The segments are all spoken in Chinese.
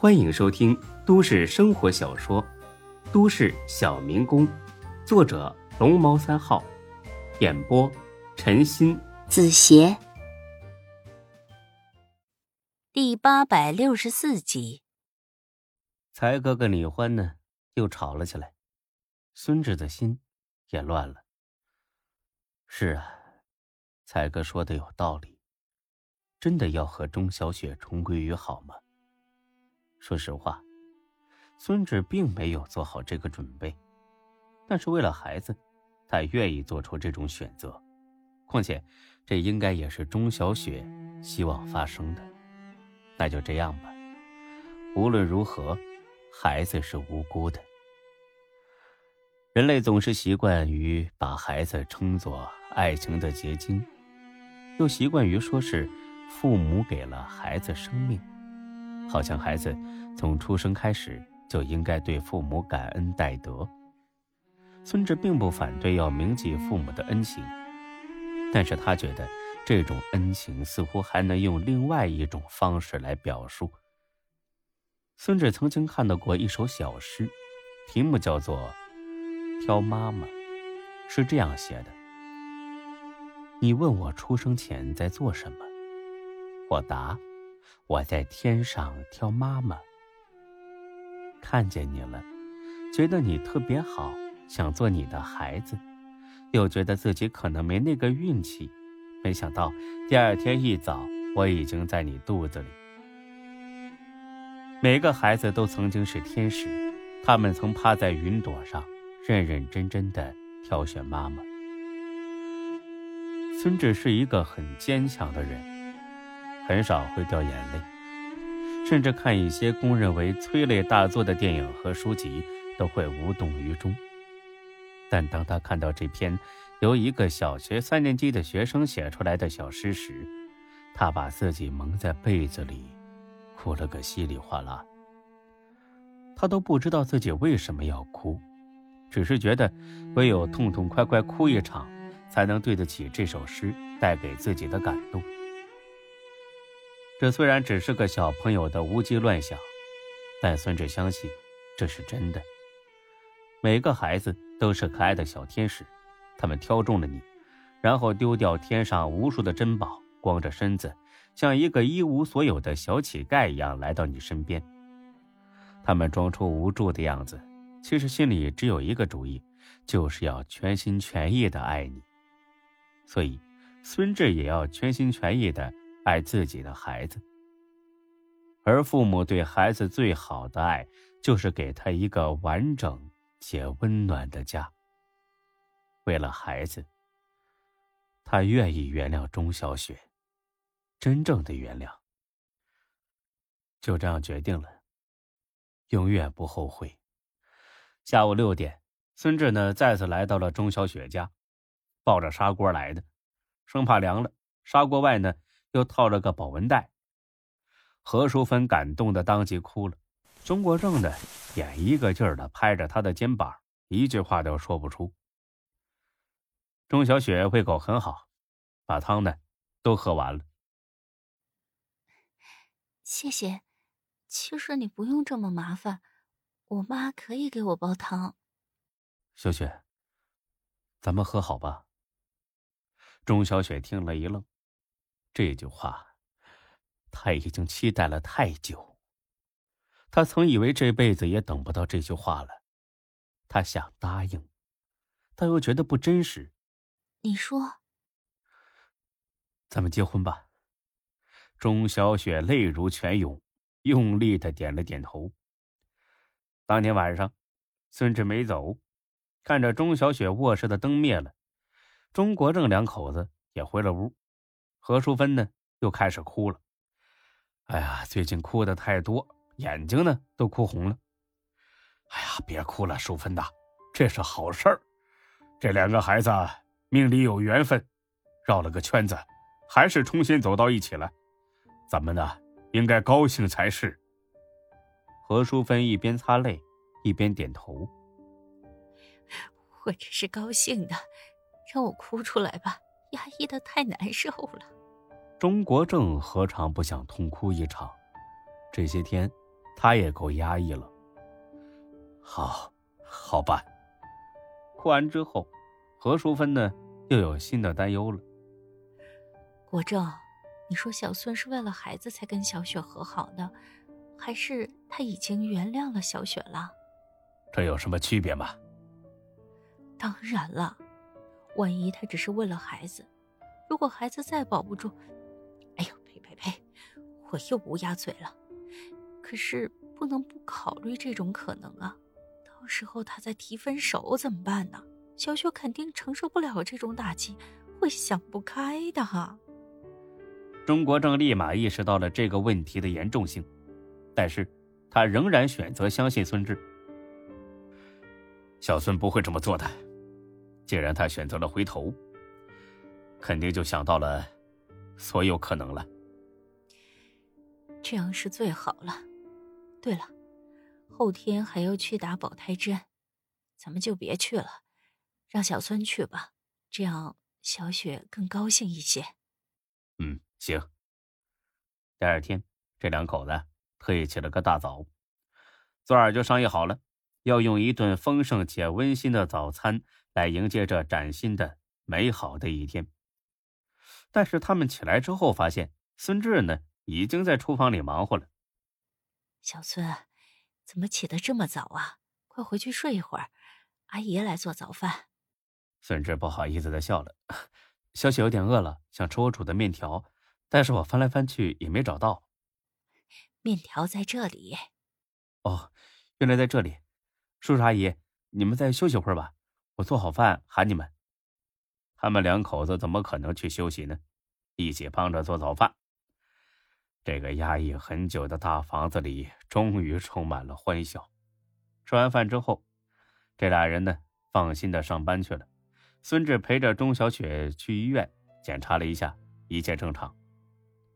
欢迎收听都市生活小说《都市小民工》，作者龙猫三号，演播陈鑫、子邪，第八百六十四集。才哥跟李欢呢又吵了起来，孙志的心也乱了。是啊，才哥说的有道理，真的要和钟小雪重归于好吗？说实话，孙志并没有做好这个准备，但是为了孩子，他愿意做出这种选择。况且，这应该也是钟小雪希望发生的。那就这样吧。无论如何，孩子是无辜的。人类总是习惯于把孩子称作爱情的结晶，又习惯于说是父母给了孩子生命。好像孩子从出生开始就应该对父母感恩戴德。孙志并不反对要铭记父母的恩情，但是他觉得这种恩情似乎还能用另外一种方式来表述。孙志曾经看到过一首小诗，题目叫做《挑妈妈》，是这样写的：你问我出生前在做什么，我答。我在天上挑妈妈，看见你了，觉得你特别好，想做你的孩子，又觉得自己可能没那个运气。没想到第二天一早，我已经在你肚子里。每个孩子都曾经是天使，他们曾趴在云朵上，认认真真的挑选妈妈。孙志是一个很坚强的人。很少会掉眼泪，甚至看一些公认为催泪大作的电影和书籍都会无动于衷。但当他看到这篇由一个小学三年级的学生写出来的小诗时，他把自己蒙在被子里，哭了个稀里哗啦。他都不知道自己为什么要哭，只是觉得唯有痛痛快快哭一场，才能对得起这首诗带给自己的感动。这虽然只是个小朋友的无稽乱想，但孙志相信这是真的。每个孩子都是可爱的小天使，他们挑中了你，然后丢掉天上无数的珍宝，光着身子，像一个一无所有的小乞丐一样来到你身边。他们装出无助的样子，其实心里只有一个主意，就是要全心全意的爱你。所以，孙志也要全心全意的。爱自己的孩子，而父母对孩子最好的爱，就是给他一个完整且温暖的家。为了孩子，他愿意原谅钟小雪，真正的原谅。就这样决定了，永远不后悔。下午六点，孙志呢再次来到了钟小雪家，抱着砂锅来的，生怕凉了。砂锅外呢。又套了个保温袋，何淑芬感动的当即哭了。钟国正呢，也一个劲儿的拍着她的肩膀，一句话都说不出。钟小雪胃口很好，把汤呢都喝完了。谢谢，其实你不用这么麻烦，我妈可以给我煲汤。小雪，咱们和好吧。钟小雪听了一愣。这句话，他已经期待了太久。他曾以为这辈子也等不到这句话了。他想答应，但又觉得不真实。你说，咱们结婚吧。钟小雪泪如泉涌，用力的点了点头。当天晚上，孙志没走，看着钟小雪卧室的灯灭了，钟国正两口子也回了屋。何淑芬呢，又开始哭了。哎呀，最近哭的太多，眼睛呢都哭红了。哎呀，别哭了，淑芬呐，这是好事儿。这两个孩子命里有缘分，绕了个圈子，还是重新走到一起了。咱们呢，应该高兴才是。何淑芬一边擦泪，一边点头。我这是高兴的，让我哭出来吧，压抑的太难受了。钟国正何尝不想痛哭一场？这些天，他也够压抑了。好，好办。哭完之后，何淑芬呢又有新的担忧了。国正，你说小孙是为了孩子才跟小雪和好的，还是他已经原谅了小雪了？这有什么区别吗？当然了，万一他只是为了孩子，如果孩子再保不住，呸呸呸，我又乌鸦嘴了。可是不能不考虑这种可能啊，到时候他再提分手怎么办呢？小雪肯定承受不了这种打击，会想不开的哈。钟国正立马意识到了这个问题的严重性，但是他仍然选择相信孙志。小孙不会这么做的。既然他选择了回头，肯定就想到了所有可能了。这样是最好了。对了，后天还要去打保胎针，咱们就别去了，让小孙去吧，这样小雪更高兴一些。嗯，行。第二天，这两口子特意起了个大早，昨晚就商议好了，要用一顿丰盛且温馨的早餐。来迎接这崭新的美好的一天。但是他们起来之后，发现孙志呢已经在厨房里忙活了。小孙，怎么起得这么早啊？快回去睡一会儿，阿姨来做早饭。孙志不好意思的笑了。小雪有点饿了，想吃我煮的面条，但是我翻来翻去也没找到。面条在这里。哦，原来在这里。叔叔阿姨，你们再休息会儿吧。我做好饭喊你们。他们两口子怎么可能去休息呢？一起帮着做早饭。这个压抑很久的大房子里终于充满了欢笑。吃完饭之后，这俩人呢放心的上班去了。孙志陪着钟小雪去医院检查了一下，一切正常。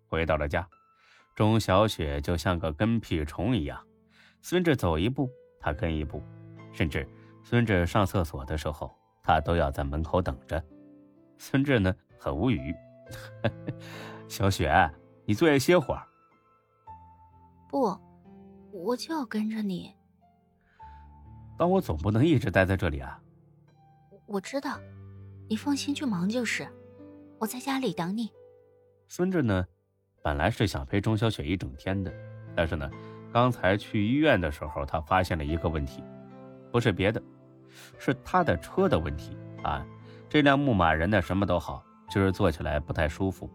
回到了家，钟小雪就像个跟屁虫一样，孙志走一步，他跟一步，甚至。孙志上厕所的时候，他都要在门口等着。孙志呢，很无语。小雪，你坐下歇会儿。不，我就要跟着你。但我总不能一直待在这里啊。我知道，你放心去忙就是。我在家里等你。孙志呢，本来是想陪钟小雪一整天的，但是呢，刚才去医院的时候，他发现了一个问题。不是别的，是他的车的问题啊！这辆牧马人呢，什么都好，就是坐起来不太舒服。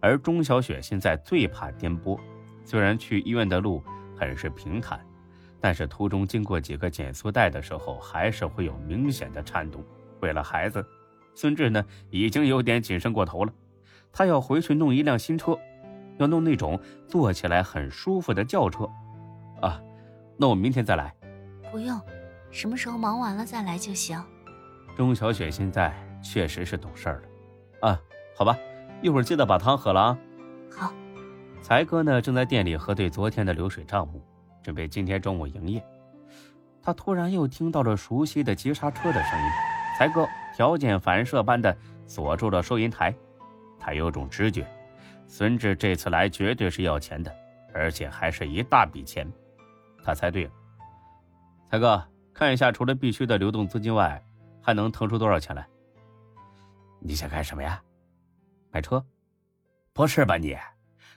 而钟小雪现在最怕颠簸，虽然去医院的路很是平坦，但是途中经过几个减速带的时候，还是会有明显的颤动。为了孩子，孙志呢已经有点谨慎过头了。他要回去弄一辆新车，要弄那种坐起来很舒服的轿车。啊，那我明天再来。不用。什么时候忙完了再来就行。钟小雪现在确实是懂事了，啊，好吧，一会儿记得把汤喝了啊。好。才哥呢正在店里核对昨天的流水账目，准备今天中午营业。他突然又听到了熟悉的急刹车的声音，才哥条件反射般的锁住了收银台。他有种直觉，孙志这次来绝对是要钱的，而且还是一大笔钱。他猜对了，才哥。看一下，除了必须的流动资金外，还能腾出多少钱来？你想干什么呀？买车？不是吧你？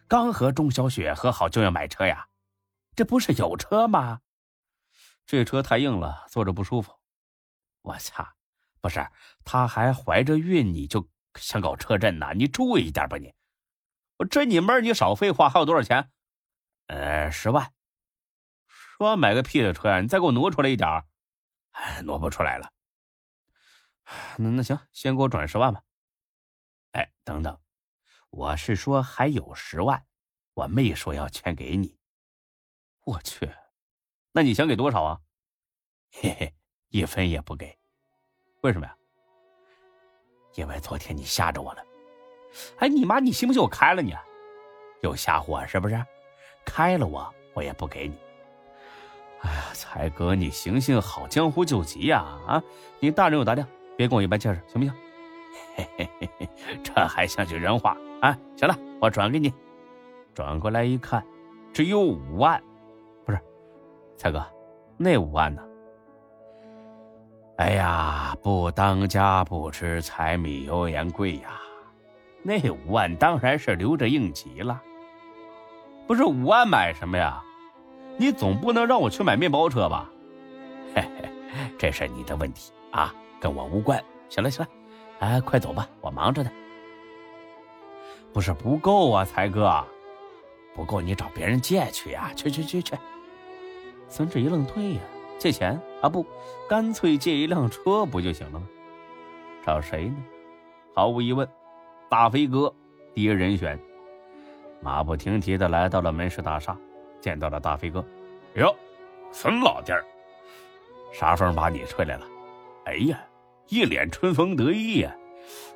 刚和钟小雪和好就要买车呀？这不是有车吗？这车太硬了，坐着不舒服。我操！不是，她还怀着孕，你就想搞车震呢？你注意一点吧你！我真你妹！你少废话！还有多少钱？呃，十万。说买个屁的车呀！你再给我挪出来一点儿。挪不出来了，那那行，先给我转十万吧。哎，等等，我是说还有十万，我没说要全给你。我去，那你想给多少啊？嘿嘿，一分也不给。为什么呀？因为昨天你吓着我了。哎，你妈，你信不信我开了你？又吓唬我是不是？开了我，我也不给你。哎呀，才哥，你行行好，江湖救急呀！啊，你大人有大量，别跟我一般见识，行不行？嘿嘿嘿嘿，这还像句人话啊！行了，我转给你。转过来一看，只有五万，不是，蔡哥，那五万呢？哎呀，不当家不吃柴米油盐贵呀，那五万当然是留着应急了。不是五万买什么呀？你总不能让我去买面包车吧？嘿嘿，这是你的问题啊，跟我无关。行了行了，哎，快走吧，我忙着呢。不是不够啊，才哥，不够你找别人借去呀！去去去去。孙志一愣，对呀，借钱啊？不，干脆借一辆车不就行了吗？找谁呢？毫无疑问，大飞哥第一人选。马不停蹄的来到了门市大厦，见到了大飞哥。哟，孙老弟儿，啥风把你吹来了？哎呀，一脸春风得意呀！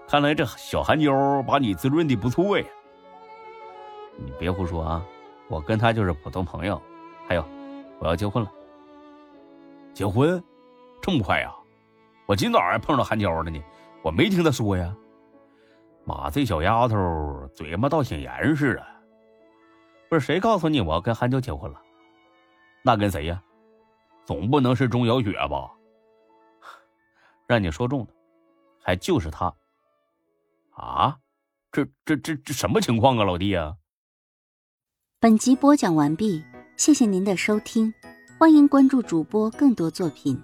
看来这小韩娇把你滋润的不错呀！你别胡说啊！我跟他就是普通朋友。还有，我要结婚了。结婚？这么快呀？我今早还碰到韩娇了呢，我没听他说呀。妈，这小丫头嘴巴倒挺严实啊！不是谁告诉你我要跟韩娇结婚了？那跟谁呀？总不能是钟小雪吧？让你说中的，还就是他。啊，这这这这什么情况啊，老弟啊！本集播讲完毕，谢谢您的收听，欢迎关注主播更多作品。